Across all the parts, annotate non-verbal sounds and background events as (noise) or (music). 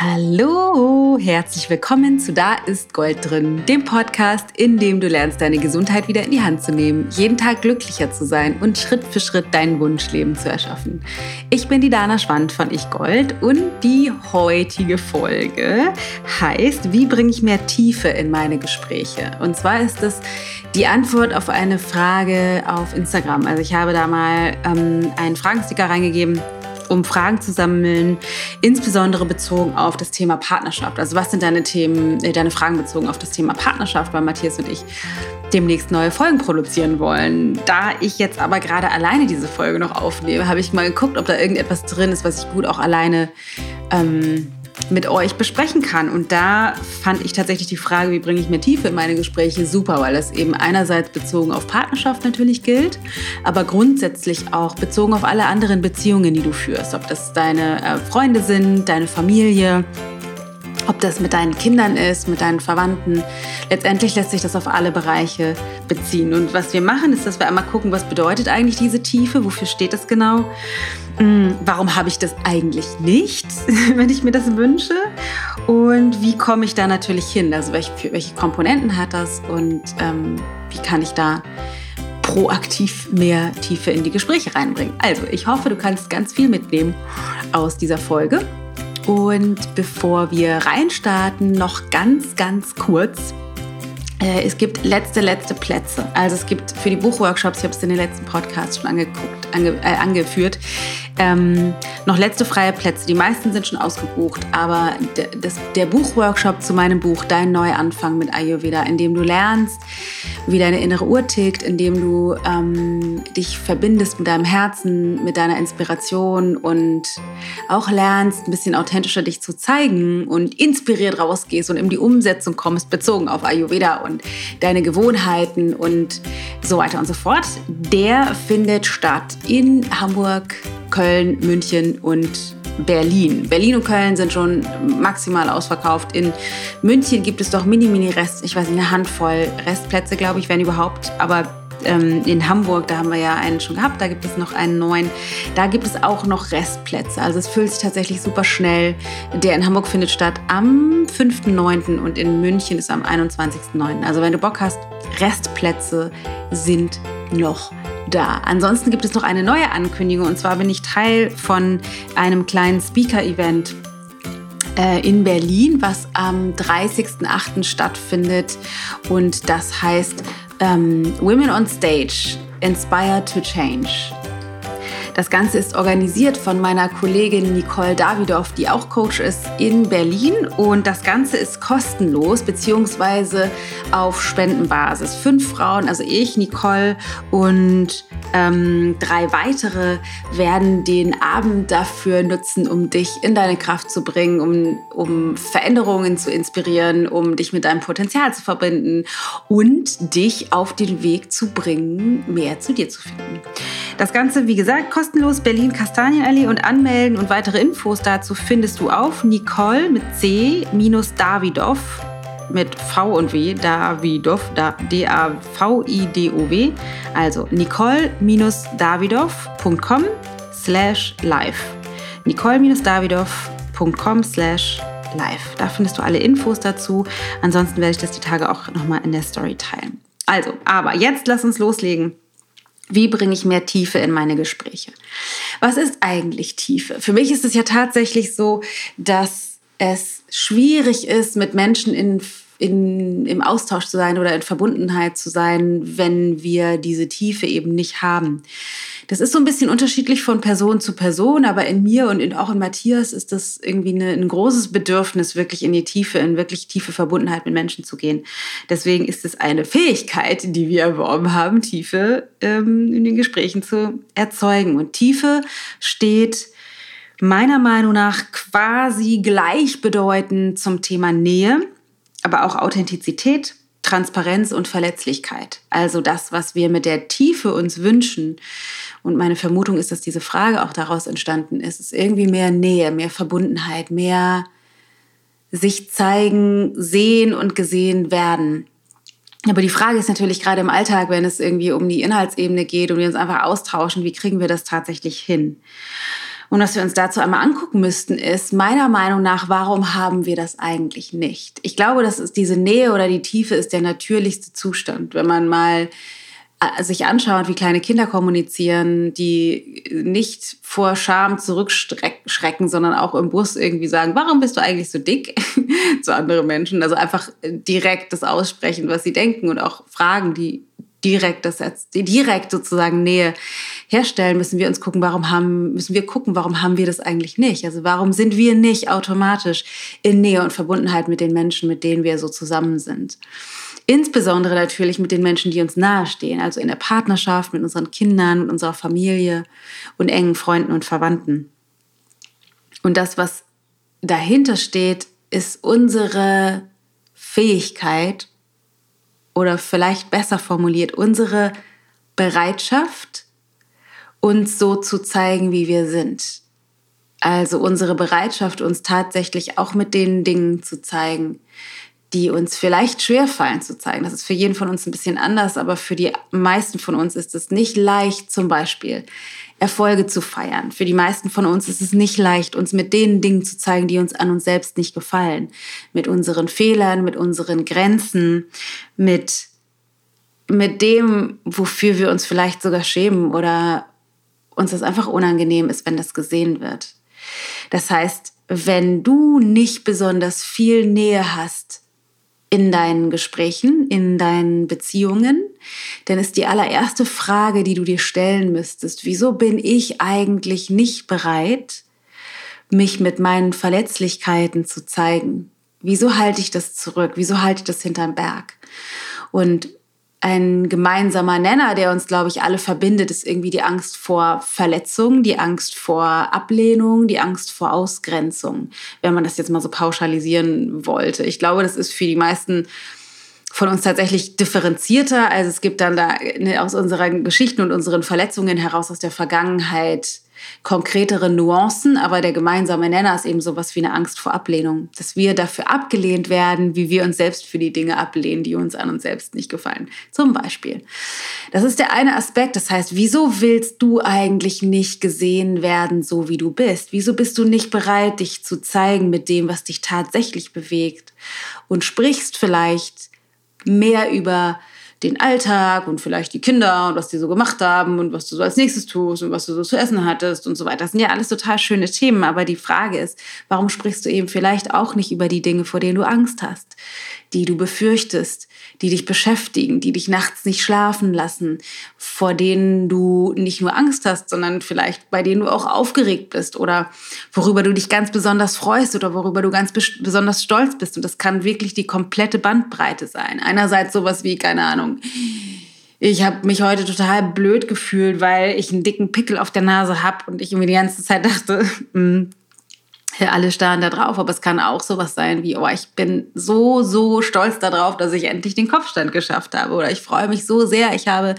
Hallo, herzlich willkommen zu Da ist Gold drin, dem Podcast, in dem du lernst, deine Gesundheit wieder in die Hand zu nehmen, jeden Tag glücklicher zu sein und Schritt für Schritt dein Wunschleben zu erschaffen. Ich bin die Dana Schwand von Ich Gold und die heutige Folge heißt, wie bringe ich mehr Tiefe in meine Gespräche? Und zwar ist es die Antwort auf eine Frage auf Instagram. Also ich habe da mal ähm, einen Fragensticker reingegeben um Fragen zu sammeln, insbesondere bezogen auf das Thema Partnerschaft. Also was sind deine Themen, äh, deine Fragen bezogen auf das Thema Partnerschaft, weil Matthias und ich demnächst neue Folgen produzieren wollen. Da ich jetzt aber gerade alleine diese Folge noch aufnehme, habe ich mal geguckt, ob da irgendetwas drin ist, was ich gut auch alleine ähm, mit euch besprechen kann. Und da fand ich tatsächlich die Frage, wie bringe ich mehr Tiefe in meine Gespräche, super, weil das eben einerseits bezogen auf Partnerschaft natürlich gilt, aber grundsätzlich auch bezogen auf alle anderen Beziehungen, die du führst. Ob das deine äh, Freunde sind, deine Familie, ob das mit deinen Kindern ist, mit deinen Verwandten. Letztendlich lässt sich das auf alle Bereiche beziehen. Und was wir machen, ist, dass wir einmal gucken, was bedeutet eigentlich diese Tiefe, wofür steht das genau, hm, warum habe ich das eigentlich nicht, (laughs) wenn ich mir das wünsche und wie komme ich da natürlich hin, also welche, welche Komponenten hat das und ähm, wie kann ich da proaktiv mehr Tiefe in die Gespräche reinbringen. Also ich hoffe, du kannst ganz viel mitnehmen aus dieser Folge. Und bevor wir reinstarten, noch ganz, ganz kurz. Äh, es gibt letzte, letzte Plätze. Also es gibt für die Buchworkshops, ich habe es in den letzten Podcasts schon angeguckt, ange, äh, angeführt, ähm, noch letzte freie Plätze. Die meisten sind schon ausgebucht, aber das, der Buchworkshop zu meinem Buch Dein Neuanfang mit Ayurveda, in dem du lernst, wie deine innere Uhr tickt, in dem du ähm, dich verbindest mit deinem Herzen, mit deiner Inspiration und auch lernst, ein bisschen authentischer dich zu zeigen und inspiriert rausgehst und in die Umsetzung kommst, bezogen auf Ayurveda und deine Gewohnheiten und so weiter und so fort. Der findet statt in Hamburg, Köln, München und Berlin. Berlin und Köln sind schon maximal ausverkauft. In München gibt es doch mini-mini-Rest, ich weiß nicht, eine Handvoll Restplätze, glaube ich, wenn überhaupt. Aber ähm, in Hamburg, da haben wir ja einen schon gehabt, da gibt es noch einen neuen. Da gibt es auch noch Restplätze. Also es füllt sich tatsächlich super schnell. Der in Hamburg findet statt am 5.9. und in München ist am 21.9. Also wenn du Bock hast, Restplätze sind noch da. Ansonsten gibt es noch eine neue Ankündigung und zwar bin ich Teil von einem kleinen Speaker-Event äh, in Berlin, was am 30.08. stattfindet und das heißt ähm, Women on Stage, Inspired to Change. Das Ganze ist organisiert von meiner Kollegin Nicole Davidoff, die auch Coach ist in Berlin. Und das Ganze ist kostenlos beziehungsweise auf Spendenbasis. Fünf Frauen, also ich, Nicole und ähm, drei weitere werden den Abend dafür nutzen, um dich in deine Kraft zu bringen, um, um Veränderungen zu inspirieren, um dich mit deinem Potenzial zu verbinden und dich auf den Weg zu bringen, mehr zu dir zu finden. Das Ganze, wie gesagt, kostenlos Berlin Kastanienallee und anmelden und weitere Infos dazu findest du auf Nicole mit C minus Davidoff mit V und W, D-A-V-I-D-O-W, also nicole-davidoff.com slash live. nicole-davidoff.com slash live. Da findest du alle Infos dazu. Ansonsten werde ich das die Tage auch nochmal in der Story teilen. Also, aber jetzt lass uns loslegen wie bringe ich mehr Tiefe in meine Gespräche? Was ist eigentlich Tiefe? Für mich ist es ja tatsächlich so, dass es schwierig ist, mit Menschen in, in, im Austausch zu sein oder in Verbundenheit zu sein, wenn wir diese Tiefe eben nicht haben. Das ist so ein bisschen unterschiedlich von Person zu Person, aber in mir und in, auch in Matthias ist das irgendwie eine, ein großes Bedürfnis, wirklich in die Tiefe, in wirklich tiefe Verbundenheit mit Menschen zu gehen. Deswegen ist es eine Fähigkeit, die wir erworben haben, Tiefe ähm, in den Gesprächen zu erzeugen. Und Tiefe steht meiner Meinung nach quasi gleichbedeutend zum Thema Nähe, aber auch Authentizität Transparenz und Verletzlichkeit. Also das, was wir mit der Tiefe uns wünschen. Und meine Vermutung ist, dass diese Frage auch daraus entstanden ist. Es ist irgendwie mehr Nähe, mehr Verbundenheit, mehr sich zeigen, sehen und gesehen werden. Aber die Frage ist natürlich gerade im Alltag, wenn es irgendwie um die Inhaltsebene geht und wir uns einfach austauschen, wie kriegen wir das tatsächlich hin? Und was wir uns dazu einmal angucken müssten, ist meiner Meinung nach, warum haben wir das eigentlich nicht? Ich glaube, dass es diese Nähe oder die Tiefe ist der natürlichste Zustand. Wenn man mal äh, sich anschaut, wie kleine Kinder kommunizieren, die nicht vor Scham zurückschrecken, sondern auch im Bus irgendwie sagen, warum bist du eigentlich so dick (laughs) zu anderen Menschen? Also einfach direkt das aussprechen, was sie denken und auch Fragen, die direkt das direkt sozusagen Nähe herstellen, müssen wir uns gucken, warum haben, müssen wir gucken, warum haben wir das eigentlich nicht? Also warum sind wir nicht automatisch in Nähe und Verbundenheit mit den Menschen, mit denen wir so zusammen sind? Insbesondere natürlich mit den Menschen, die uns nahestehen, also in der Partnerschaft, mit unseren Kindern, mit unserer Familie und engen Freunden und Verwandten. Und das, was dahinter steht, ist unsere Fähigkeit oder vielleicht besser formuliert, unsere Bereitschaft, uns so zu zeigen, wie wir sind. Also unsere Bereitschaft, uns tatsächlich auch mit den Dingen zu zeigen, die uns vielleicht schwerfallen zu zeigen. Das ist für jeden von uns ein bisschen anders, aber für die meisten von uns ist es nicht leicht, zum Beispiel Erfolge zu feiern. Für die meisten von uns ist es nicht leicht, uns mit den Dingen zu zeigen, die uns an uns selbst nicht gefallen. Mit unseren Fehlern, mit unseren Grenzen, mit, mit dem, wofür wir uns vielleicht sogar schämen oder uns das einfach unangenehm ist, wenn das gesehen wird. Das heißt, wenn du nicht besonders viel Nähe hast in deinen Gesprächen, in deinen Beziehungen, dann ist die allererste Frage, die du dir stellen müsstest, wieso bin ich eigentlich nicht bereit, mich mit meinen Verletzlichkeiten zu zeigen? Wieso halte ich das zurück? Wieso halte ich das hinterm Berg? Und ein gemeinsamer Nenner, der uns, glaube ich, alle verbindet, ist irgendwie die Angst vor Verletzung, die Angst vor Ablehnung, die Angst vor Ausgrenzung, wenn man das jetzt mal so pauschalisieren wollte. Ich glaube, das ist für die meisten von uns tatsächlich differenzierter. Also es gibt dann da ne, aus unseren Geschichten und unseren Verletzungen heraus aus der Vergangenheit konkretere Nuancen, aber der gemeinsame Nenner ist eben sowas wie eine Angst vor Ablehnung, dass wir dafür abgelehnt werden, wie wir uns selbst für die Dinge ablehnen, die uns an uns selbst nicht gefallen. Zum Beispiel. Das ist der eine Aspekt. Das heißt, wieso willst du eigentlich nicht gesehen werden, so wie du bist? Wieso bist du nicht bereit, dich zu zeigen mit dem, was dich tatsächlich bewegt? Und sprichst vielleicht mehr über den Alltag und vielleicht die Kinder und was die so gemacht haben und was du so als nächstes tust und was du so zu essen hattest und so weiter. Das sind ja alles total schöne Themen, aber die Frage ist, warum sprichst du eben vielleicht auch nicht über die Dinge, vor denen du Angst hast, die du befürchtest, die dich beschäftigen, die dich nachts nicht schlafen lassen, vor denen du nicht nur Angst hast, sondern vielleicht bei denen du auch aufgeregt bist oder worüber du dich ganz besonders freust oder worüber du ganz besonders stolz bist. Und das kann wirklich die komplette Bandbreite sein. Einerseits sowas wie, keine Ahnung, ich habe mich heute total blöd gefühlt, weil ich einen dicken Pickel auf der Nase habe und ich mir die ganze Zeit dachte, mm, (laughs) ja, alle starren da drauf, aber es kann auch sowas sein wie, oh, ich bin so, so stolz darauf, dass ich endlich den Kopfstand geschafft habe oder ich freue mich so sehr, ich habe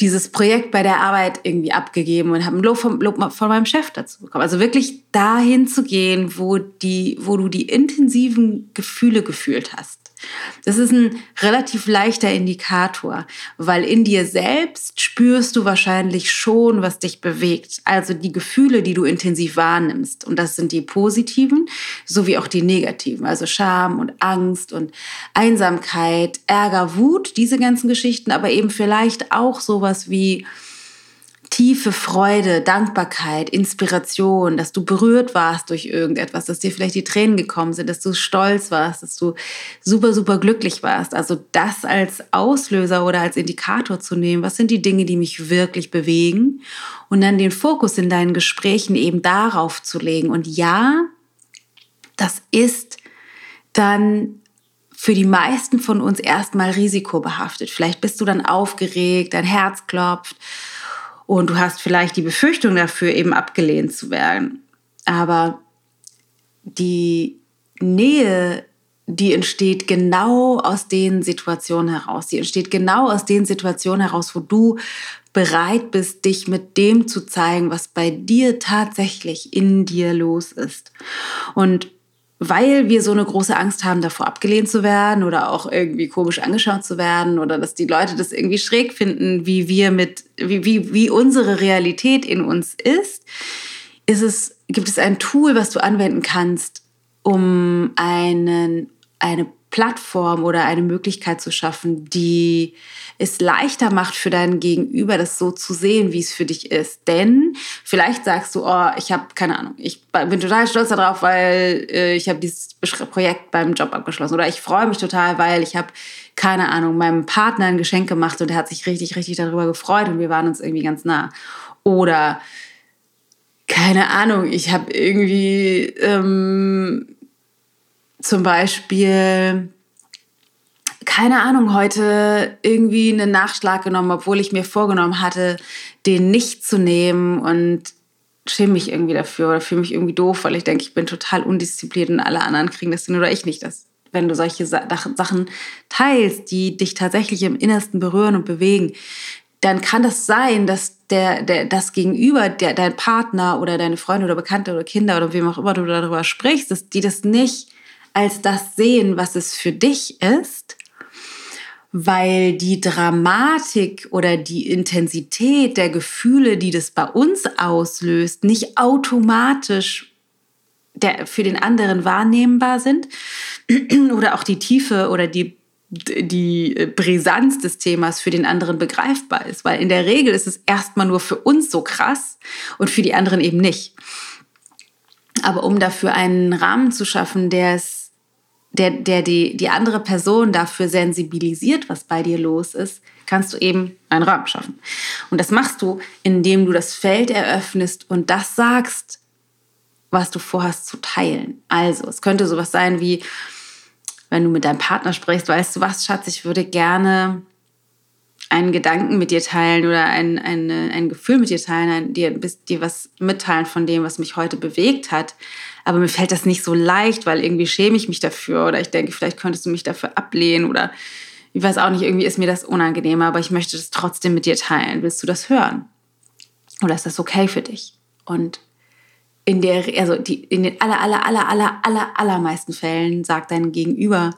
dieses Projekt bei der Arbeit irgendwie abgegeben und habe ein Lob, vom, Lob von meinem Chef dazu bekommen. Also wirklich dahin zu gehen, wo, die, wo du die intensiven Gefühle gefühlt hast. Das ist ein relativ leichter Indikator, weil in dir selbst spürst du wahrscheinlich schon, was dich bewegt. Also die Gefühle, die du intensiv wahrnimmst. Und das sind die positiven sowie auch die negativen. Also Scham und Angst und Einsamkeit, Ärger, Wut, diese ganzen Geschichten, aber eben vielleicht auch sowas wie tiefe Freude, Dankbarkeit, Inspiration, dass du berührt warst durch irgendetwas, dass dir vielleicht die Tränen gekommen sind, dass du stolz warst, dass du super, super glücklich warst. Also das als Auslöser oder als Indikator zu nehmen, was sind die Dinge, die mich wirklich bewegen und dann den Fokus in deinen Gesprächen eben darauf zu legen. Und ja, das ist dann für die meisten von uns erstmal risikobehaftet. Vielleicht bist du dann aufgeregt, dein Herz klopft und du hast vielleicht die Befürchtung dafür, eben abgelehnt zu werden. Aber die Nähe, die entsteht genau aus den Situationen heraus. Die entsteht genau aus den Situationen heraus, wo du bereit bist, dich mit dem zu zeigen, was bei dir tatsächlich in dir los ist. Und weil wir so eine große Angst haben, davor abgelehnt zu werden oder auch irgendwie komisch angeschaut zu werden oder dass die Leute das irgendwie schräg finden, wie wir mit, wie, wie, wie unsere Realität in uns ist, ist es, gibt es ein Tool, was du anwenden kannst, um einen, eine Plattform oder eine Möglichkeit zu schaffen, die es leichter macht für deinen Gegenüber, das so zu sehen, wie es für dich ist. Denn vielleicht sagst du, oh, ich habe keine Ahnung, ich bin total stolz darauf, weil äh, ich habe dieses Projekt beim Job abgeschlossen oder ich freue mich total, weil ich habe keine Ahnung meinem Partner ein Geschenk gemacht und er hat sich richtig, richtig darüber gefreut und wir waren uns irgendwie ganz nah. Oder keine Ahnung, ich habe irgendwie ähm, zum Beispiel, keine Ahnung, heute irgendwie einen Nachschlag genommen, obwohl ich mir vorgenommen hatte, den nicht zu nehmen und schäme mich irgendwie dafür oder fühle mich irgendwie doof, weil ich denke, ich bin total undiszipliniert und alle anderen kriegen das hin oder ich nicht. Das, wenn du solche Sachen teilst, die dich tatsächlich im Innersten berühren und bewegen, dann kann das sein, dass der, der, das Gegenüber, der, dein Partner oder deine Freunde oder Bekannte oder Kinder oder wem auch immer du darüber sprichst, dass die das nicht als das sehen, was es für dich ist, weil die Dramatik oder die Intensität der Gefühle, die das bei uns auslöst, nicht automatisch der, für den anderen wahrnehmbar sind (clears throat) oder auch die Tiefe oder die die Brisanz des Themas für den anderen begreifbar ist, weil in der Regel ist es erstmal nur für uns so krass und für die anderen eben nicht. Aber um dafür einen Rahmen zu schaffen, der es der, der die, die andere Person dafür sensibilisiert, was bei dir los ist, kannst du eben einen Rahmen schaffen. Und das machst du, indem du das Feld eröffnest und das sagst, was du vorhast zu teilen. Also, es könnte sowas sein wie, wenn du mit deinem Partner sprichst, weißt du was, Schatz, ich würde gerne einen Gedanken mit dir teilen oder ein, ein, ein Gefühl mit dir teilen, ein, dir, dir was mitteilen von dem, was mich heute bewegt hat. Aber mir fällt das nicht so leicht, weil irgendwie schäme ich mich dafür oder ich denke, vielleicht könntest du mich dafür ablehnen oder ich weiß auch nicht, irgendwie ist mir das unangenehmer, aber ich möchte das trotzdem mit dir teilen. Willst du das hören? Oder ist das okay für dich? Und in der, also die, in den aller, aller, aller, aller, aller, allermeisten Fällen sagt dein Gegenüber,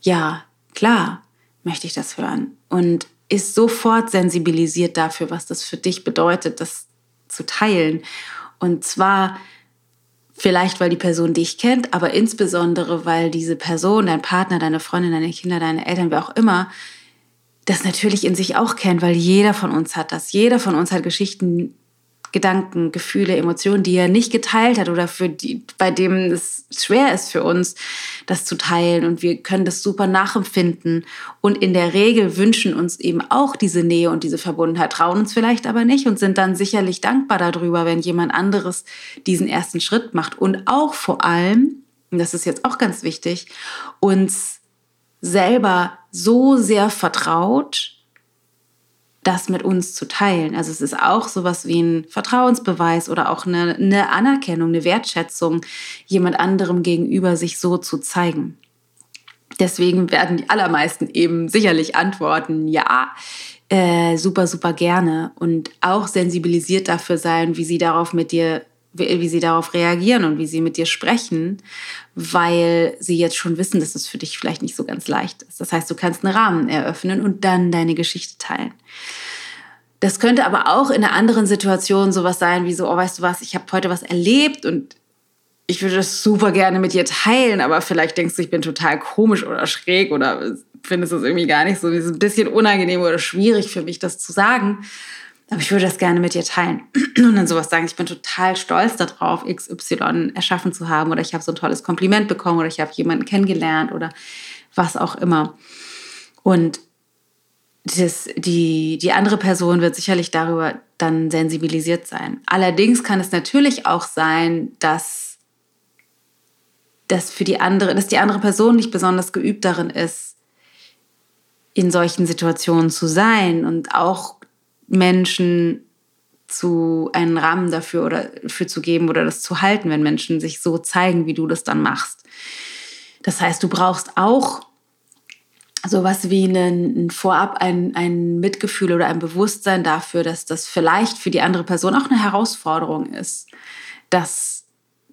ja, klar, möchte ich das hören. Und ist sofort sensibilisiert dafür, was das für dich bedeutet, das zu teilen. Und zwar Vielleicht, weil die Person dich kennt, aber insbesondere, weil diese Person, dein Partner, deine Freundin, deine Kinder, deine Eltern, wer auch immer, das natürlich in sich auch kennt, weil jeder von uns hat das. Jeder von uns hat Geschichten, Gedanken, Gefühle, Emotionen, die er nicht geteilt hat oder für die, bei dem es schwer ist für uns, das zu teilen. Und wir können das super nachempfinden. Und in der Regel wünschen uns eben auch diese Nähe und diese Verbundenheit, trauen uns vielleicht aber nicht und sind dann sicherlich dankbar darüber, wenn jemand anderes diesen ersten Schritt macht. Und auch vor allem, und das ist jetzt auch ganz wichtig, uns selber so sehr vertraut, das mit uns zu teilen. Also es ist auch sowas wie ein Vertrauensbeweis oder auch eine, eine Anerkennung, eine Wertschätzung, jemand anderem gegenüber sich so zu zeigen. Deswegen werden die allermeisten eben sicherlich antworten, ja, äh, super, super gerne und auch sensibilisiert dafür sein, wie sie darauf mit dir, wie, wie sie darauf reagieren und wie sie mit dir sprechen, weil sie jetzt schon wissen, dass es für dich vielleicht nicht so ganz leicht ist. Das heißt, du kannst einen Rahmen eröffnen und dann deine Geschichte teilen. Das könnte aber auch in einer anderen Situation sowas sein, wie so, oh, weißt du was, ich habe heute was erlebt und ich würde das super gerne mit dir teilen, aber vielleicht denkst du, ich bin total komisch oder schräg oder findest es irgendwie gar nicht so, es ist ein bisschen unangenehm oder schwierig für mich, das zu sagen aber ich würde das gerne mit dir teilen. (clears throat) Und dann sowas sagen, ich bin total stolz darauf, XY erschaffen zu haben oder ich habe so ein tolles Kompliment bekommen oder ich habe jemanden kennengelernt oder was auch immer. Und das, die, die andere Person wird sicherlich darüber dann sensibilisiert sein. Allerdings kann es natürlich auch sein, dass, dass für die andere, dass die andere Person nicht besonders geübt darin ist, in solchen Situationen zu sein und auch Menschen zu einen Rahmen dafür oder für zu geben oder das zu halten, wenn Menschen sich so zeigen, wie du das dann machst. Das heißt, du brauchst auch sowas wie einen, vorab ein, ein Mitgefühl oder ein Bewusstsein dafür, dass das vielleicht für die andere Person auch eine Herausforderung ist, das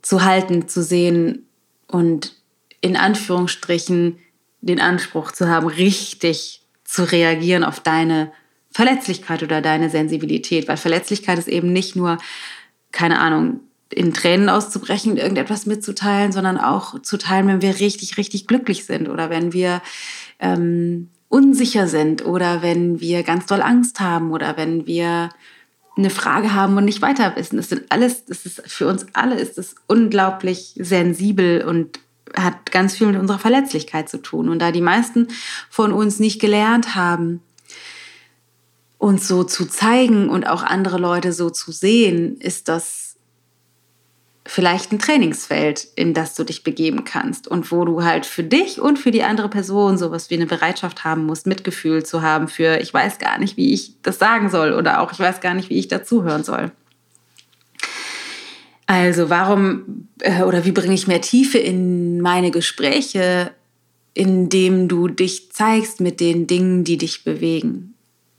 zu halten, zu sehen und in Anführungsstrichen den Anspruch zu haben, richtig zu reagieren auf deine Verletzlichkeit oder deine Sensibilität, weil Verletzlichkeit ist eben nicht nur keine Ahnung, in Tränen auszubrechen, irgendetwas mitzuteilen, sondern auch zu teilen, wenn wir richtig, richtig glücklich sind oder wenn wir ähm, unsicher sind oder wenn wir ganz doll Angst haben oder wenn wir eine Frage haben und nicht weiter wissen. Das sind alles, das ist für uns alle ist es unglaublich sensibel und hat ganz viel mit unserer Verletzlichkeit zu tun. Und da die meisten von uns nicht gelernt haben, uns so zu zeigen und auch andere Leute so zu sehen, ist das vielleicht ein Trainingsfeld, in das du dich begeben kannst und wo du halt für dich und für die andere Person sowas wie eine Bereitschaft haben musst, Mitgefühl zu haben für, ich weiß gar nicht, wie ich das sagen soll oder auch ich weiß gar nicht, wie ich dazuhören soll. Also warum äh, oder wie bringe ich mehr Tiefe in meine Gespräche, indem du dich zeigst mit den Dingen, die dich bewegen?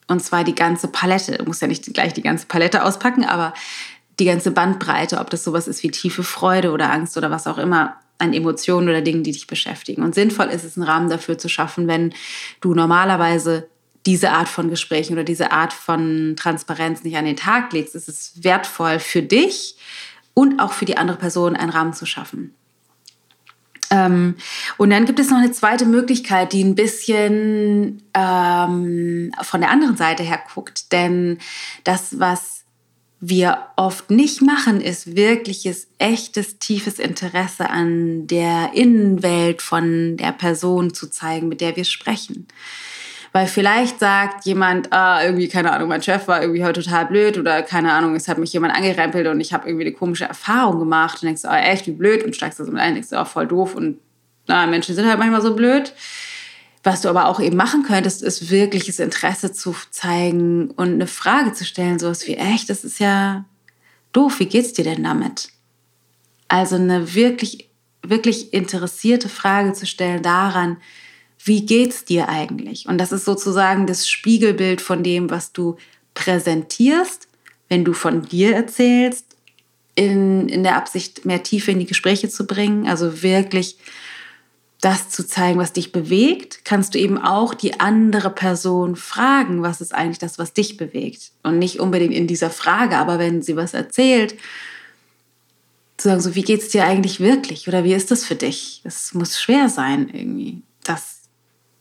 Und zwar die ganze Palette. Du musst ja nicht gleich die ganze Palette auspacken, aber die ganze Bandbreite, ob das sowas ist wie tiefe Freude oder Angst oder was auch immer an Emotionen oder Dingen, die dich beschäftigen. Und sinnvoll ist es, einen Rahmen dafür zu schaffen, wenn du normalerweise diese Art von Gesprächen oder diese Art von Transparenz nicht an den Tag legst. Es ist wertvoll für dich und auch für die andere Person, einen Rahmen zu schaffen. Ähm, und dann gibt es noch eine zweite Möglichkeit, die ein bisschen ähm, von der anderen Seite her guckt. Denn das, was wir oft nicht machen, ist wirkliches, echtes, tiefes Interesse an der Innenwelt von der Person zu zeigen, mit der wir sprechen. Weil vielleicht sagt jemand, ah, irgendwie, keine Ahnung, mein Chef war irgendwie heute total blöd oder keine Ahnung, es hat mich jemand angerempelt und ich habe irgendwie eine komische Erfahrung gemacht und denkst, oh, echt, wie blöd und steigst da so mit ein, denkst, oh, voll doof und na, Menschen sind halt manchmal so blöd. Was du aber auch eben machen könntest, ist wirkliches Interesse zu zeigen und eine Frage zu stellen, sowas wie, echt, das ist ja doof, wie geht's dir denn damit? Also eine wirklich, wirklich interessierte Frage zu stellen daran, wie geht's dir eigentlich? Und das ist sozusagen das Spiegelbild von dem, was du präsentierst, wenn du von dir erzählst, in, in der Absicht, mehr Tiefe in die Gespräche zu bringen. Also wirklich das zu zeigen, was dich bewegt, kannst du eben auch die andere Person fragen, was ist eigentlich das, was dich bewegt. Und nicht unbedingt in dieser Frage, aber wenn sie was erzählt, zu sagen, so, wie geht es dir eigentlich wirklich? Oder wie ist das für dich? Es muss schwer sein, irgendwie, das,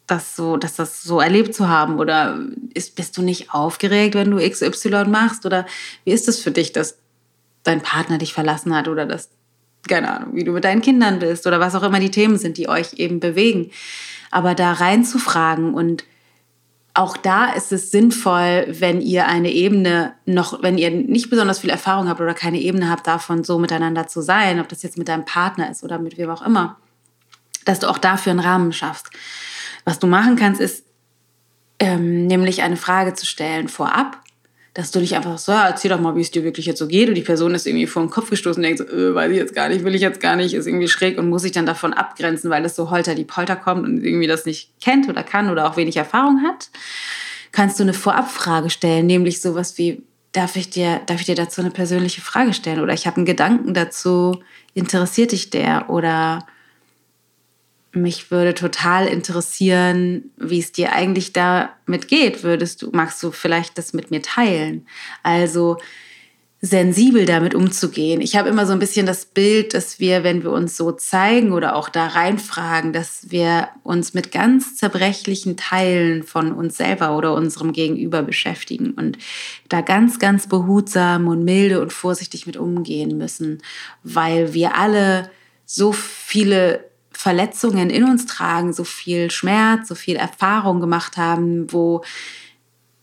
das so, dass das so erlebt zu haben. Oder ist, bist du nicht aufgeregt, wenn du XY machst? Oder wie ist das für dich, dass dein Partner dich verlassen hat oder dass keine Ahnung, wie du mit deinen Kindern bist oder was auch immer die Themen sind, die euch eben bewegen. Aber da reinzufragen und auch da ist es sinnvoll, wenn ihr eine Ebene noch, wenn ihr nicht besonders viel Erfahrung habt oder keine Ebene habt, davon so miteinander zu sein, ob das jetzt mit deinem Partner ist oder mit wem auch immer, dass du auch dafür einen Rahmen schaffst. Was du machen kannst, ist ähm, nämlich eine Frage zu stellen vorab dass du nicht einfach so, erzähl doch mal, wie es dir wirklich jetzt so geht. Und die Person ist irgendwie vor den Kopf gestoßen und denkt so, äh, weiß ich jetzt gar nicht, will ich jetzt gar nicht, ist irgendwie schräg und muss sich dann davon abgrenzen, weil es so holter die Polter kommt und irgendwie das nicht kennt oder kann oder auch wenig Erfahrung hat, kannst du eine Vorabfrage stellen, nämlich sowas wie, darf ich dir, darf ich dir dazu eine persönliche Frage stellen? Oder ich habe einen Gedanken dazu, interessiert dich der? Oder mich würde total interessieren, wie es dir eigentlich damit geht. Würdest du, magst du vielleicht das mit mir teilen? Also sensibel damit umzugehen. Ich habe immer so ein bisschen das Bild, dass wir, wenn wir uns so zeigen oder auch da reinfragen, dass wir uns mit ganz zerbrechlichen Teilen von uns selber oder unserem Gegenüber beschäftigen und da ganz, ganz behutsam und milde und vorsichtig mit umgehen müssen, weil wir alle so viele Verletzungen in uns tragen, so viel Schmerz, so viel Erfahrung gemacht haben, wo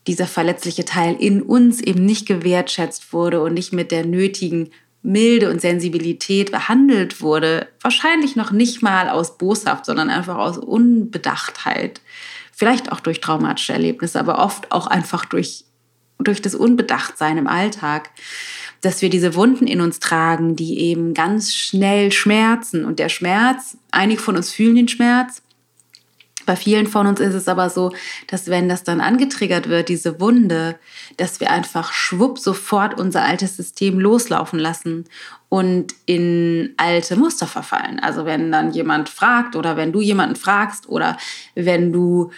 dieser verletzliche Teil in uns eben nicht gewertschätzt wurde und nicht mit der nötigen Milde und Sensibilität behandelt wurde, wahrscheinlich noch nicht mal aus Boshaft, sondern einfach aus Unbedachtheit. Vielleicht auch durch traumatische Erlebnisse, aber oft auch einfach durch, durch das Unbedachtsein im Alltag dass wir diese Wunden in uns tragen, die eben ganz schnell schmerzen. Und der Schmerz, einige von uns fühlen den Schmerz. Bei vielen von uns ist es aber so, dass wenn das dann angetriggert wird, diese Wunde, dass wir einfach schwupp sofort unser altes System loslaufen lassen und in alte Muster verfallen. Also wenn dann jemand fragt oder wenn du jemanden fragst oder wenn du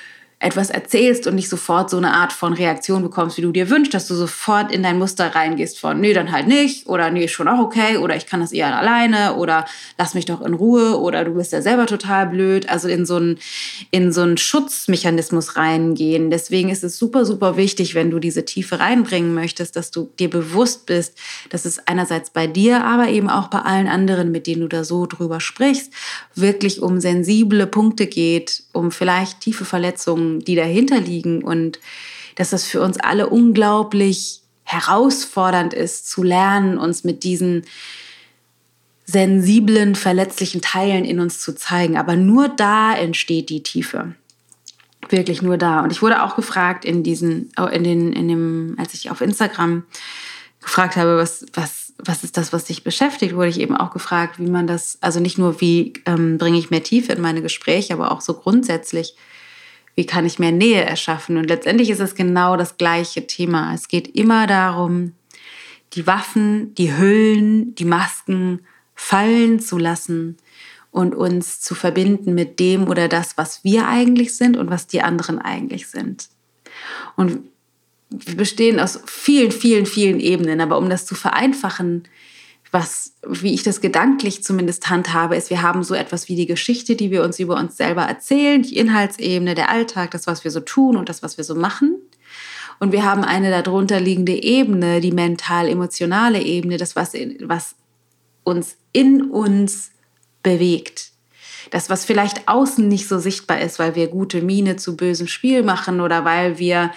etwas erzählst und nicht sofort so eine Art von Reaktion bekommst, wie du dir wünschst, dass du sofort in dein Muster reingehst von, nee, dann halt nicht oder nee, ist schon auch okay oder ich kann das eher alleine oder lass mich doch in Ruhe oder du bist ja selber total blöd. Also in so einen, in so einen Schutzmechanismus reingehen. Deswegen ist es super, super wichtig, wenn du diese Tiefe reinbringen möchtest, dass du dir bewusst bist, dass es einerseits bei dir, aber eben auch bei allen anderen, mit denen du da so drüber sprichst, wirklich um sensible Punkte geht, um vielleicht tiefe Verletzungen die dahinter liegen und dass das für uns alle unglaublich herausfordernd ist, zu lernen, uns mit diesen sensiblen, verletzlichen Teilen in uns zu zeigen. Aber nur da entsteht die Tiefe. Wirklich nur da. Und ich wurde auch gefragt in diesen, oh, in den, in dem, als ich auf Instagram gefragt habe, was, was, was ist das, was dich beschäftigt, wurde ich eben auch gefragt, wie man das, also nicht nur, wie ähm, bringe ich mehr Tiefe in meine Gespräche, aber auch so grundsätzlich, wie kann ich mehr Nähe erschaffen? Und letztendlich ist es genau das gleiche Thema. Es geht immer darum, die Waffen, die Hüllen, die Masken fallen zu lassen und uns zu verbinden mit dem oder das, was wir eigentlich sind und was die anderen eigentlich sind. Und wir bestehen aus vielen, vielen, vielen Ebenen, aber um das zu vereinfachen, was, wie ich das gedanklich zumindest handhabe, ist, wir haben so etwas wie die Geschichte, die wir uns über uns selber erzählen, die Inhaltsebene, der Alltag, das, was wir so tun und das, was wir so machen. Und wir haben eine darunter liegende Ebene, die mental-emotionale Ebene, das, was, was uns in uns bewegt. Das, was vielleicht außen nicht so sichtbar ist, weil wir gute Miene zu bösem Spiel machen oder weil wir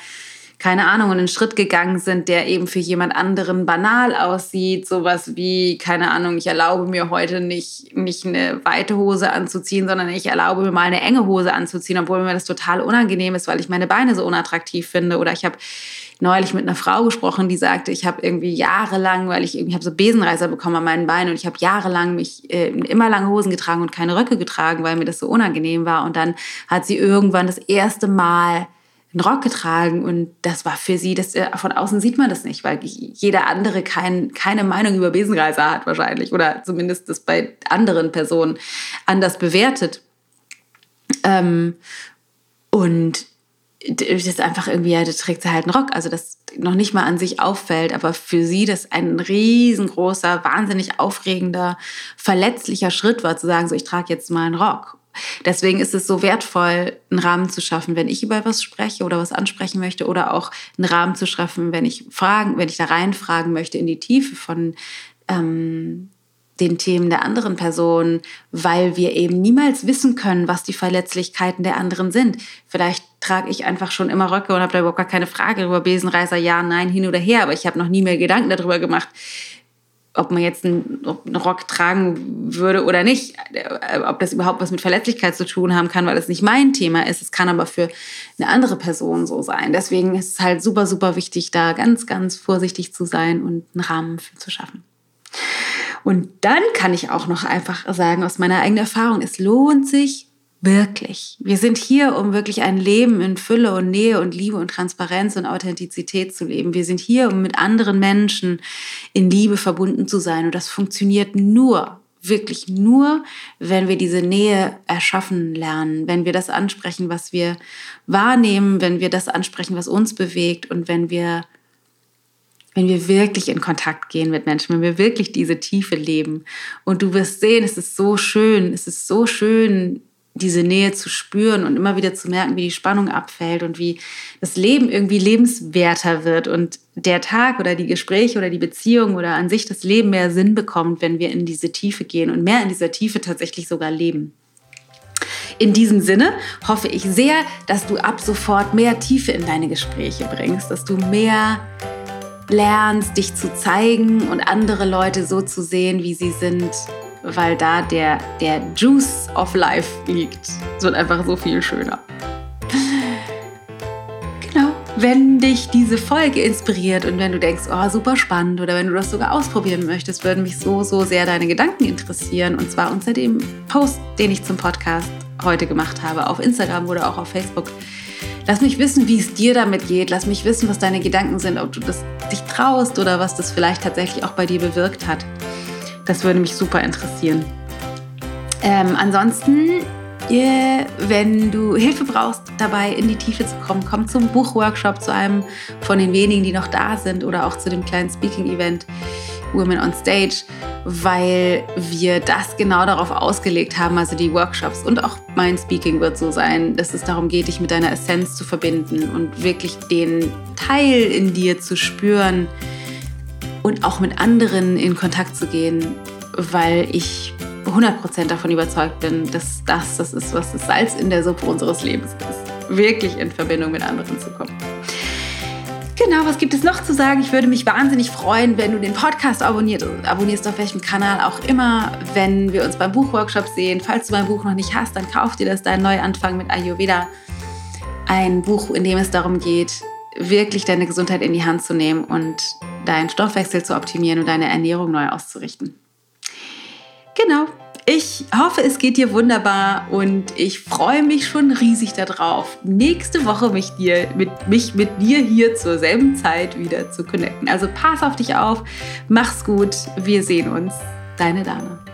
keine Ahnung, einen Schritt gegangen sind, der eben für jemand anderen banal aussieht. Sowas wie, keine Ahnung, ich erlaube mir heute nicht, nicht eine weite Hose anzuziehen, sondern ich erlaube mir mal eine enge Hose anzuziehen, obwohl mir das total unangenehm ist, weil ich meine Beine so unattraktiv finde. Oder ich habe neulich mit einer Frau gesprochen, die sagte, ich habe irgendwie jahrelang, weil ich irgendwie habe so Besenreißer bekommen an meinen Beinen und ich habe jahrelang mich äh, immer lange Hosen getragen und keine Röcke getragen, weil mir das so unangenehm war. Und dann hat sie irgendwann das erste Mal einen Rock getragen und das war für sie, das, äh, von außen sieht man das nicht, weil jeder andere kein, keine Meinung über Besenreiser hat wahrscheinlich oder zumindest das bei anderen Personen anders bewertet. Ähm, und das ist einfach irgendwie, ja, da trägt sie halt einen Rock, also das noch nicht mal an sich auffällt, aber für sie das ein riesengroßer, wahnsinnig aufregender, verletzlicher Schritt war, zu sagen, so ich trage jetzt mal einen Rock. Deswegen ist es so wertvoll, einen Rahmen zu schaffen, wenn ich über was spreche oder was ansprechen möchte oder auch einen Rahmen zu schaffen, wenn ich fragen, wenn ich da reinfragen möchte in die Tiefe von ähm, den Themen der anderen Person, weil wir eben niemals wissen können, was die Verletzlichkeiten der anderen sind. Vielleicht trage ich einfach schon immer Röcke und habe da überhaupt gar keine Frage über Besenreißer, ja, nein, hin oder her, aber ich habe noch nie mehr Gedanken darüber gemacht, ob man jetzt einen, Rock tragen würde oder nicht, äh, ob das überhaupt was mit Verletzlichkeit zu tun haben kann, weil es nicht mein Thema ist. Es kann aber für eine andere Person so sein. Deswegen ist es halt super, super wichtig, da ganz, ganz vorsichtig zu sein und einen Rahmen für zu schaffen. Und dann kann ich auch noch einfach sagen aus meiner eigenen Erfahrung, es lohnt sich Wirklich. Wir sind hier, um wirklich ein Leben in Fülle und Nähe und Liebe und Transparenz und Authentizität zu leben. Wir sind hier, um mit anderen Menschen in Liebe verbunden zu sein. Und das funktioniert nur, wirklich nur, wenn wir diese Nähe erschaffen lernen, wenn wir das ansprechen, was wir wahrnehmen, wenn wir das ansprechen, was uns bewegt und wenn wir wenn wir wirklich in Kontakt gehen mit Menschen, wenn wir wirklich diese Tiefe leben. Und du wirst sehen, es ist so schön, es ist so schön, diese Nähe zu spüren und immer wieder zu merken, wie die Spannung abfällt und wie das Leben irgendwie lebenswerter wird und der Tag oder die Gespräche oder die Beziehung oder an sich das Leben mehr Sinn bekommt, wenn wir in diese Tiefe gehen und mehr in dieser Tiefe tatsächlich sogar leben. In diesem Sinne hoffe ich sehr, dass du ab sofort mehr Tiefe in deine Gespräche bringst, dass du mehr lernst, dich zu zeigen und andere Leute so zu sehen, wie sie sind weil da der, der Juice of Life liegt. Es wird einfach so viel schöner. Genau. Wenn dich diese Folge inspiriert und wenn du denkst, oh, super spannend oder wenn du das sogar ausprobieren möchtest, würden mich so, so sehr deine Gedanken interessieren. Und zwar unter dem Post, den ich zum Podcast heute gemacht habe, auf Instagram oder auch auf Facebook. Lass mich wissen, wie es dir damit geht. Lass mich wissen, was deine Gedanken sind, ob du das dich traust oder was das vielleicht tatsächlich auch bei dir bewirkt hat. Das würde mich super interessieren. Ähm, ansonsten Wenn du Hilfe brauchst, dabei in die Tiefe zu kommen, komm zum Buchworkshop, zu einem von den wenigen, die noch da sind oder auch zu dem kleinen Speaking-Event Women on Stage, weil wir das genau darauf ausgelegt haben, also die Workshops und auch mein Speaking wird so sein, dass es darum geht, dich mit deiner Essenz zu verbinden und wirklich den Teil in dir zu spüren und auch mit anderen in Kontakt zu gehen, weil ich 100% davon überzeugt bin, dass das das ist, was das Salz in der Suppe unseres Lebens ist. Wirklich in Verbindung mit anderen zu kommen. Genau, was gibt es noch zu sagen? Ich würde mich wahnsinnig freuen, wenn du den Podcast abonnierst, abonnierst auf welchem Kanal auch immer, wenn wir uns beim Buchworkshop sehen. Falls du mein Buch noch nicht hast, dann kauf dir das, dein Neuanfang mit Ayurveda. Ein Buch, in dem es darum geht, wirklich deine Gesundheit in die Hand zu nehmen und deinen Stoffwechsel zu optimieren und deine Ernährung neu auszurichten. Genau. Ich hoffe, es geht dir wunderbar und ich freue mich schon riesig darauf, nächste Woche mich, dir, mit, mich mit dir hier zur selben Zeit wieder zu connecten. Also pass auf dich auf, mach's gut, wir sehen uns. Deine Dana.